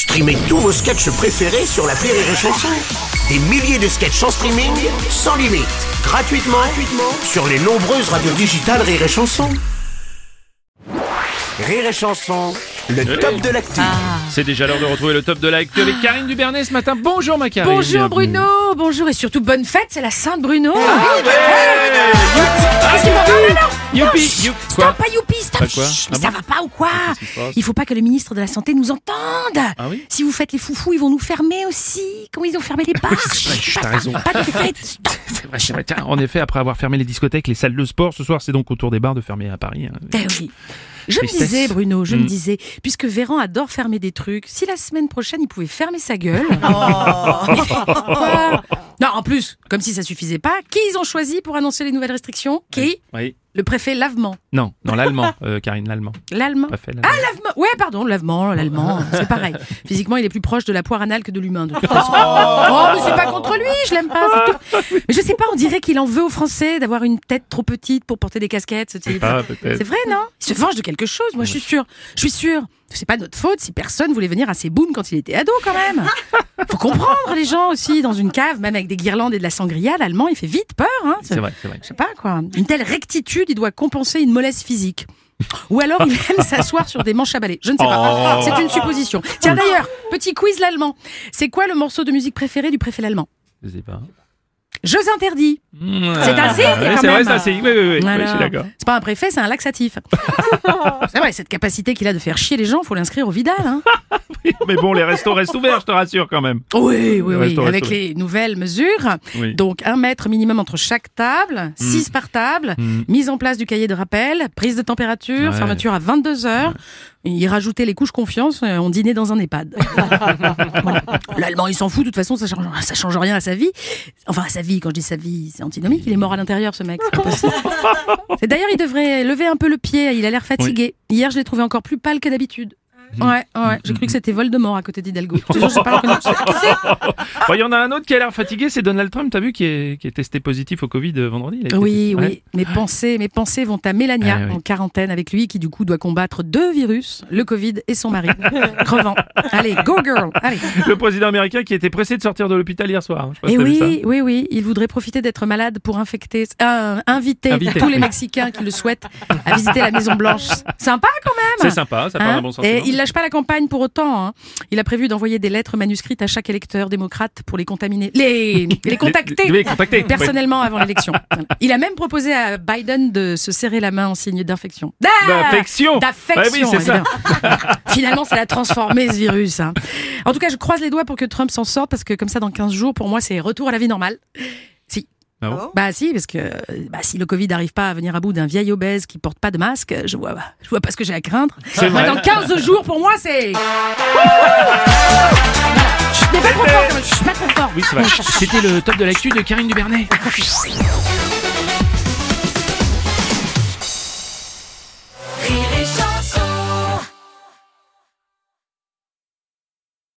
Streamez tous vos sketchs préférés sur la Rire et Chanson. Des milliers de sketchs en streaming, sans limite, gratuitement, gratuitement sur les nombreuses radios digitales Rire et Chanson. Rire et Chanson, le top de l'actu. C'est déjà l'heure de retrouver le top de l'actu avec Karine Dubernet ce matin. Bonjour ma Karine. Bonjour Bruno, bonjour et surtout bonne fête, c'est la Sainte Bruno. Ah, Qu'est-ce qu'il faut faire maintenant Youpi, Stop, pas youpi, stop. Pas quoi Chut, Ah mais ça bon va pas ou quoi Il faut pas que le ministre de la Santé nous entende. Ah oui Si vous faites les foufous, ils vont nous fermer aussi. Comment ils ont fermé les bars t'as raison. Pas de fête. C'est vrai. Tiens, en effet, après avoir fermé les discothèques, les salles de sport, ce soir, c'est donc au tour des bars de fermer à Paris. hein. Eh oui. Je me disais, Bruno, je me Mm. disais, puisque Véran adore fermer des trucs, si la semaine prochaine il pouvait fermer sa gueule. Quoi non, en plus, comme si ça suffisait pas, qui ils ont choisi pour annoncer les nouvelles restrictions? Qui? Oui. Le préfet Lavement. Non, non, l'allemand, euh, Karine, l'allemand. L'allemand. L'allemand. Ah, l'avement Ouais, pardon, l'avement, l'allemand, c'est pareil. Physiquement, il est plus proche de la poire anale que de l'humain, de toute façon. Oh, mais c'est pas contre lui, je l'aime pas, c'est tout. Mais je sais pas, on dirait qu'il en veut aux Français d'avoir une tête trop petite pour porter des casquettes, ce type. Ah, peut-être. C'est vrai, non? Il se venge de quelque chose, moi je suis sûre. Je suis sûre. C'est pas notre faute si personne voulait venir à ses booms quand il était ado, quand même. Faut comprendre les gens aussi, dans une cave, même avec des guirlandes et de la sangria, l'allemand, il fait vite peur. Hein. C'est vrai, c'est vrai. Je sais pas quoi. Une telle rectitude, il doit compenser une mollesse physique. Ou alors il aime s'asseoir sur des manches à balai. Je ne sais pas. Oh. C'est une supposition. Tiens d'ailleurs, petit quiz l'allemand. C'est quoi le morceau de musique préféré du préfet l'allemand? Je sais pas. Jeux interdits. C'est un signe, quand C'est vrai, c'est un signe. Oui, oui, oui. oui, Voilà. je suis d'accord. C'est pas un préfet, c'est un laxatif. c'est vrai, cette capacité qu'il a de faire chier les gens, faut l'inscrire au Vidal. Hein. Mais bon, les restos restent ouverts, je te rassure quand même. Oui, oui, oui. Avec les nouvelles mesures. Oui. Donc, un mètre minimum entre chaque table, six par table, Mm. mise en place du cahier de rappel, prise de température, Ouais. fermeture à 22 heures. Il rajoutait les couches confiance, euh, on dînait dans un EHPAD. Voilà. L'allemand, il s'en fout, de toute façon, ça change, ça change rien à sa vie. Enfin, à sa vie, quand je dis sa vie, c'est antinomique, il est mort à l'intérieur, ce mec. D'ailleurs, il devrait lever un peu le pied, il a l'air fatigué. Hier, je l'ai trouvé encore plus pâle que d'habitude. Ouais, ouais, j'ai cru que c'était Voldemort à côté d'Hidalgo. Il y en a un autre qui a l'air fatigué, c'est Donald Trump, t'as vu, qui est, qui est testé positif au Covid euh, vendredi. il a été Oui. Ouais. oui. Mes pensées, mes pensées vont à Mélania, Ah oui. en quarantaine avec lui, qui du coup doit combattre deux virus, le Covid et son mari. Crevant. Allez, go girl. Allez. Le président américain qui était pressé de sortir de l'hôpital hier soir. hein. Je sais pas si Et ça. oui, oui, oui, il voudrait profiter d'être malade pour infecter, euh, inviter Inviter, tous les. Mexicains qui le souhaitent à visiter la Maison Blanche. Sympa quand même. C'est sympa, ça part Hein d'un bon sens. Et il lâche pas la campagne pour autant. hein. Il a prévu d'envoyer des lettres manuscrites à chaque électeur démocrate pour les contaminer, les, les contacter Les, les contacter. personnellement avant l'élection. Il a même proposé à Biden de se serrer la main en signe d'infection. D'affection. D'affection. Oui, ça. évidemment. Finalement, ça l'a transformé ce virus. hein. En tout cas, je croise les doigts pour que Trump s'en sorte parce que comme ça, dans 15 jours, pour moi, c'est retour à la vie normale. Ah bon Bah si, parce que bah, si le Covid n'arrive pas à venir à bout d'un vieil obèse qui porte pas de masque, je vois, je vois pas ce que j'ai à craindre. C'est Moi, vrai. dans 15 jours, pour moi, c'est... Je suis pas trop fort, quand même. je suis pas trop fort. Oui, c'est vrai. C'était le top de l'actu de Karine Dubernet.